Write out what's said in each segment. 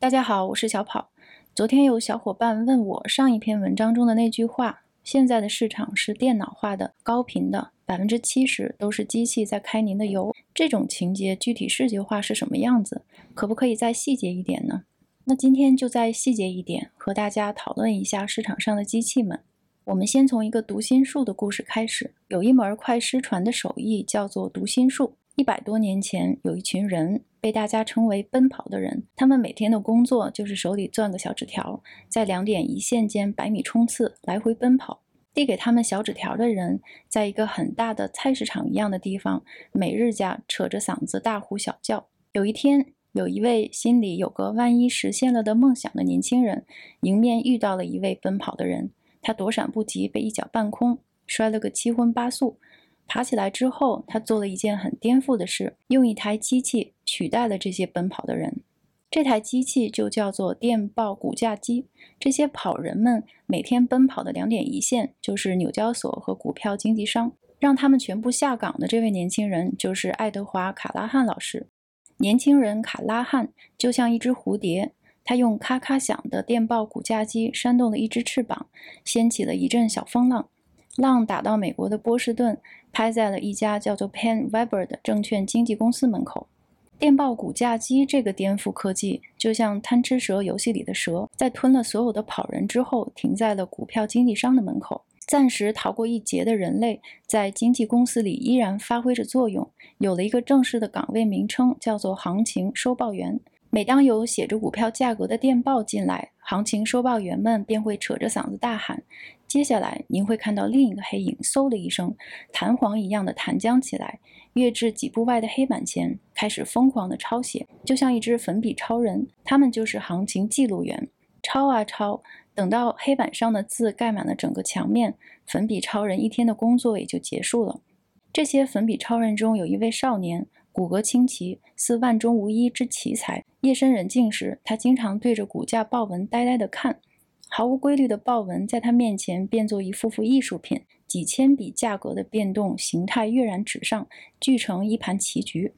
大家好，我是小跑。昨天有小伙伴问我上一篇文章中的那句话：“现在的市场是电脑化的、高频的，百分之七十都是机器在开您的油。”这种情节具体视觉化是什么样子？可不可以再细节一点呢？那今天就再细节一点，和大家讨论一下市场上的机器们。我们先从一个读心术的故事开始。有一门快失传的手艺，叫做读心术。一百多年前，有一群人被大家称为“奔跑的人”。他们每天的工作就是手里攥个小纸条，在两点一线间百米冲刺，来回奔跑。递给他们小纸条的人，在一个很大的菜市场一样的地方，每日家扯着嗓子大呼小叫。有一天，有一位心里有个万一实现了的梦想的年轻人，迎面遇到了一位奔跑的人，他躲闪不及，被一脚半空，摔了个七荤八素。爬起来之后，他做了一件很颠覆的事，用一台机器取代了这些奔跑的人。这台机器就叫做电报骨架机。这些跑人们每天奔跑的两点一线就是纽交所和股票经纪商。让他们全部下岗的这位年轻人就是爱德华·卡拉汉老师。年轻人卡拉汉就像一只蝴蝶，他用咔咔响的电报骨架机扇动了一只翅膀，掀起了一阵小风浪。浪打到美国的波士顿，拍在了一家叫做 pen webber 的证券经纪公司门口。电报骨架机这个颠覆科技，就像贪吃蛇游戏里的蛇，在吞了所有的跑人之后，停在了股票经纪商的门口。暂时逃过一劫的人类，在经纪公司里依然发挥着作用，有了一个正式的岗位名称，叫做行情收报员。每当有写着股票价格的电报进来，行情收报员们便会扯着嗓子大喊：“接下来您会看到另一个黑影，嗖的一声，弹簧一样的弹将起来，跃至几步外的黑板前，开始疯狂的抄写，就像一只粉笔超人。他们就是行情记录员，抄啊抄，等到黑板上的字盖满了整个墙面，粉笔超人一天的工作也就结束了。这些粉笔超人中有一位少年。骨骼清奇，似万中无一之奇才。夜深人静时，他经常对着骨架报文呆呆地看，毫无规律的豹纹在他面前变作一幅幅艺术品，几千笔价格的变动形态跃然纸上，聚成一盘棋局。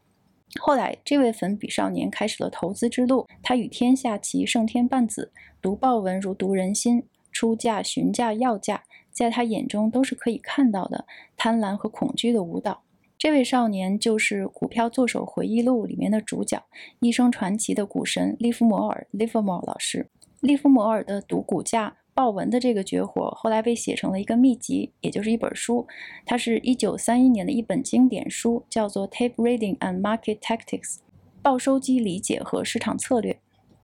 后来，这位粉笔少年开始了投资之路。他与天下棋，胜天半子，读豹纹如读人心，出价、询价、要价，在他眼中都是可以看到的贪婪和恐惧的舞蹈。这位少年就是《股票作手回忆录》里面的主角，一生传奇的股神利弗摩尔 （Livermore） 老师。利弗摩尔的读股价报文的这个绝活，后来被写成了一个秘籍，也就是一本书。它是一九三一年的一本经典书，叫做《Tape Reading and Market Tactics》（报收机理解和市场策略）。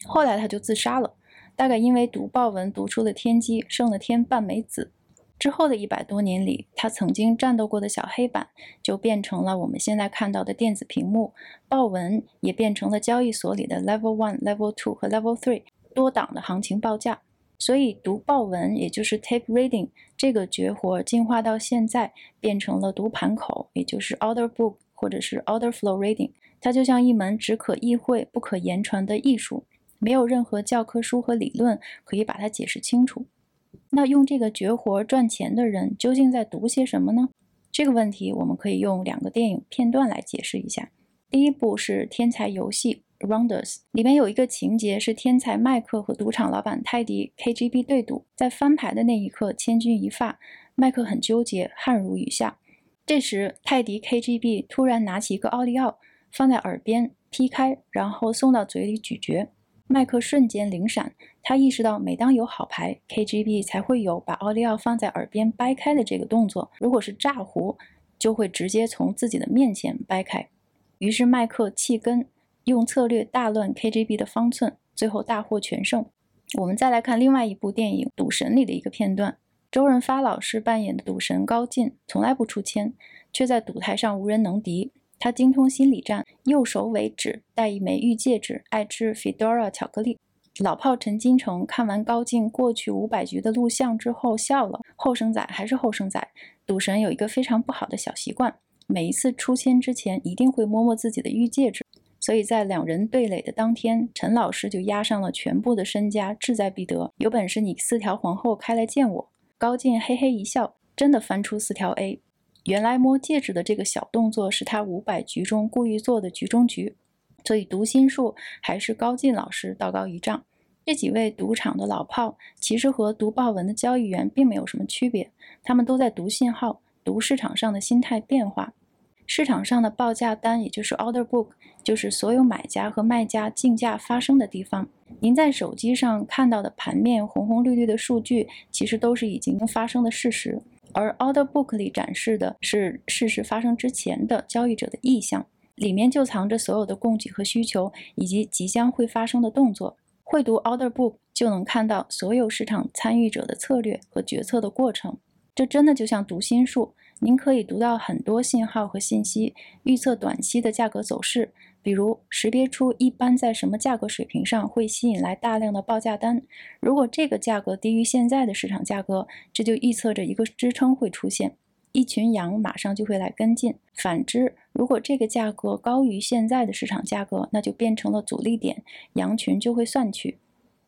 后来他就自杀了，大概因为读报文读出了天机，胜了天半枚子。之后的一百多年里，他曾经战斗过的小黑板，就变成了我们现在看到的电子屏幕；报文也变成了交易所里的 Level One、Level Two 和 Level Three 多档的行情报价。所以，读报文，也就是 Tape Reading 这个绝活，进化到现在变成了读盘口，也就是 Order Book 或者是 Order Flow Reading。它就像一门只可意会不可言传的艺术，没有任何教科书和理论可以把它解释清楚。那用这个绝活赚钱的人究竟在读些什么呢？这个问题我们可以用两个电影片段来解释一下。第一部是《天才游戏》（Rounders），里面有一个情节是天才麦克和赌场老板泰迪 （KGB） 对赌，在翻牌的那一刻，千钧一发，麦克很纠结，汗如雨下。这时，泰迪 KGB 突然拿起一个奥利奥，放在耳边劈开，然后送到嘴里咀嚼。麦克瞬间灵闪，他意识到，每当有好牌，KGB 才会有把奥利奥放在耳边掰开的这个动作。如果是炸胡，就会直接从自己的面前掰开。于是麦克弃根，用策略大乱 KGB 的方寸，最后大获全胜。我们再来看另外一部电影《赌神》里的一个片段，周润发老师扮演的赌神高进，从来不出千，却在赌台上无人能敌。他精通心理战，右手为指，戴一枚玉戒指，爱吃 Fedora 巧克力。老炮陈金城看完高进过去五百局的录像之后笑了。后生仔还是后生仔，赌神有一个非常不好的小习惯，每一次出签之前一定会摸摸自己的玉戒指。所以在两人对垒的当天，陈老师就押上了全部的身家，志在必得。有本事你四条皇后开来见我。高进嘿嘿一笑，真的翻出四条 A。原来摸戒指的这个小动作是他五百局中故意做的局中局。所以读心术还是高进老师道高一丈。这几位赌场的老炮其实和读报文的交易员并没有什么区别，他们都在读信号，读市场上的心态变化。市场上的报价单，也就是 order book，就是所有买家和卖家竞价发生的地方。您在手机上看到的盘面红红绿绿的数据，其实都是已经发生的事实，而 order book 里展示的是事实发生之前的交易者的意向，里面就藏着所有的供给和需求，以及即将会发生的动作。会读 order book 就能看到所有市场参与者的策略和决策的过程，这真的就像读心术。您可以读到很多信号和信息，预测短期的价格走势，比如识别出一般在什么价格水平上会吸引来大量的报价单。如果这个价格低于现在的市场价格，这就预测着一个支撑会出现。一群羊马上就会来跟进。反之，如果这个价格高于现在的市场价格，那就变成了阻力点，羊群就会散去。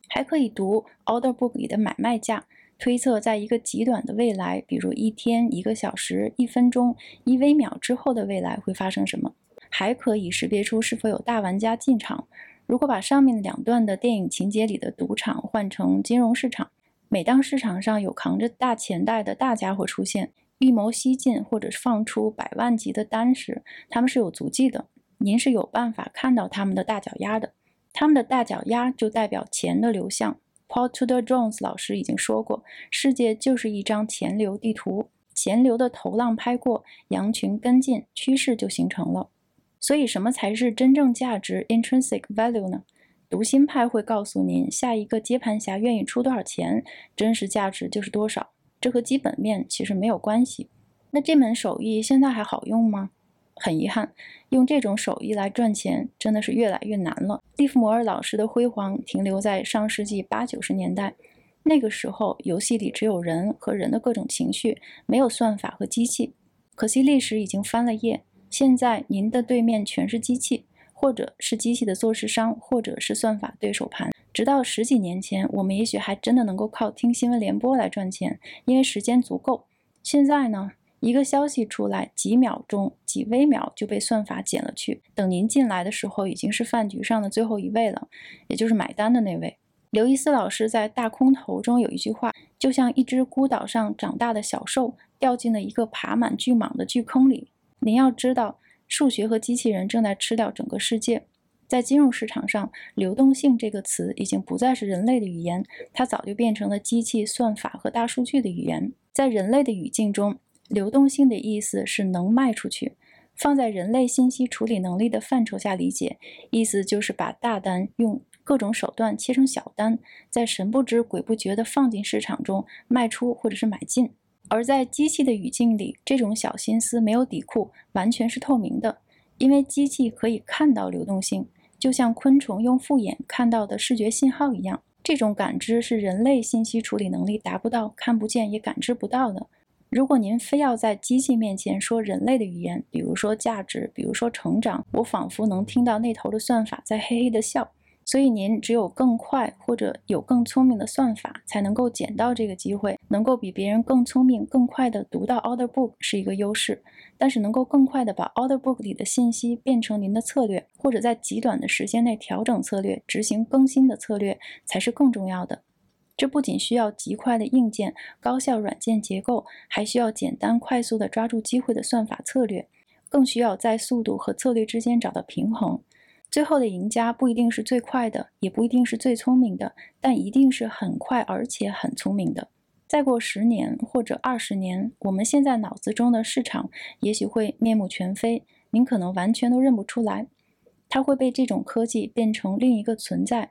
还可以读 order book 里的买卖价，推测在一个极短的未来，比如一天、一个小时、一分钟、一微秒之后的未来会发生什么。还可以识别出是否有大玩家进场。如果把上面两段的电影情节里的赌场换成金融市场，每当市场上有扛着大钱袋的大家伙出现。预谋吸进，或者是放出百万级的单时，他们是有足迹的。您是有办法看到他们的大脚丫的。他们的大脚丫就代表钱的流向。Paul Tudor Jones 老师已经说过，世界就是一张钱流地图。钱流的头浪拍过，羊群跟进，趋势就形成了。所以，什么才是真正价值 （intrinsic value） 呢？读心派会告诉您，下一个接盘侠愿意出多少钱，真实价值就是多少。这和基本面其实没有关系。那这门手艺现在还好用吗？很遗憾，用这种手艺来赚钱真的是越来越难了。利弗摩尔老师的辉煌停留在上世纪八九十年代，那个时候游戏里只有人和人的各种情绪，没有算法和机器。可惜历史已经翻了页，现在您的对面全是机器，或者是机器的做事商，或者是算法对手盘。直到十几年前，我们也许还真的能够靠听新闻联播来赚钱，因为时间足够。现在呢，一个消息出来，几秒钟、几微秒就被算法剪了去。等您进来的时候，已经是饭局上的最后一位了，也就是买单的那位。刘易斯老师在《大空头》中有一句话：“就像一只孤岛上长大的小兽，掉进了一个爬满巨蟒的巨坑里。”您要知道，数学和机器人正在吃掉整个世界。在金融市场上，流动性这个词已经不再是人类的语言，它早就变成了机器算法和大数据的语言。在人类的语境中，流动性的意思是能卖出去。放在人类信息处理能力的范畴下理解，意思就是把大单用各种手段切成小单，在神不知鬼不觉地放进市场中卖出或者是买进。而在机器的语境里，这种小心思没有底库，完全是透明的，因为机器可以看到流动性。就像昆虫用复眼看到的视觉信号一样，这种感知是人类信息处理能力达不到、看不见也感知不到的。如果您非要在机器面前说人类的语言，比如说价值，比如说成长，我仿佛能听到那头的算法在嘿嘿的笑。所以您只有更快或者有更聪明的算法，才能够捡到这个机会，能够比别人更聪明、更快地读到 order book 是一个优势。但是能够更快地把 order book 里的信息变成您的策略，或者在极短的时间内调整策略、执行更新的策略，才是更重要的。这不仅需要极快的硬件、高效软件结构，还需要简单快速地抓住机会的算法策略，更需要在速度和策略之间找到平衡。最后的赢家不一定是最快的，也不一定是最聪明的，但一定是很快而且很聪明的。再过十年或者二十年，我们现在脑子中的市场也许会面目全非，您可能完全都认不出来。它会被这种科技变成另一个存在，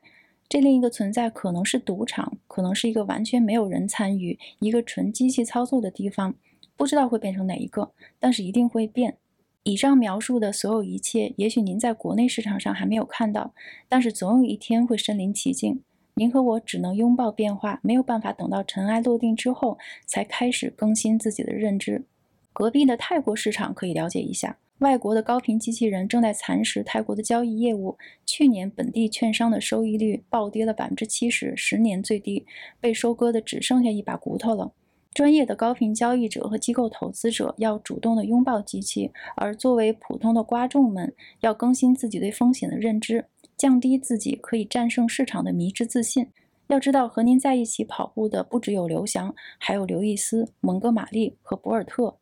这另一个存在可能是赌场，可能是一个完全没有人参与、一个纯机器操作的地方，不知道会变成哪一个，但是一定会变。以上描述的所有一切，也许您在国内市场上还没有看到，但是总有一天会身临其境。您和我只能拥抱变化，没有办法等到尘埃落定之后才开始更新自己的认知。隔壁的泰国市场可以了解一下，外国的高频机器人正在蚕食泰国的交易业务。去年本地券商的收益率暴跌了百分之七十，十年最低，被收割的只剩下一把骨头了。专业的高频交易者和机构投资者要主动的拥抱机器，而作为普通的瓜众们，要更新自己对风险的认知，降低自己可以战胜市场的迷之自信。要知道，和您在一起跑步的不只有刘翔，还有刘易斯、蒙哥马利和博尔特。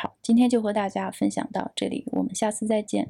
好，今天就和大家分享到这里，我们下次再见。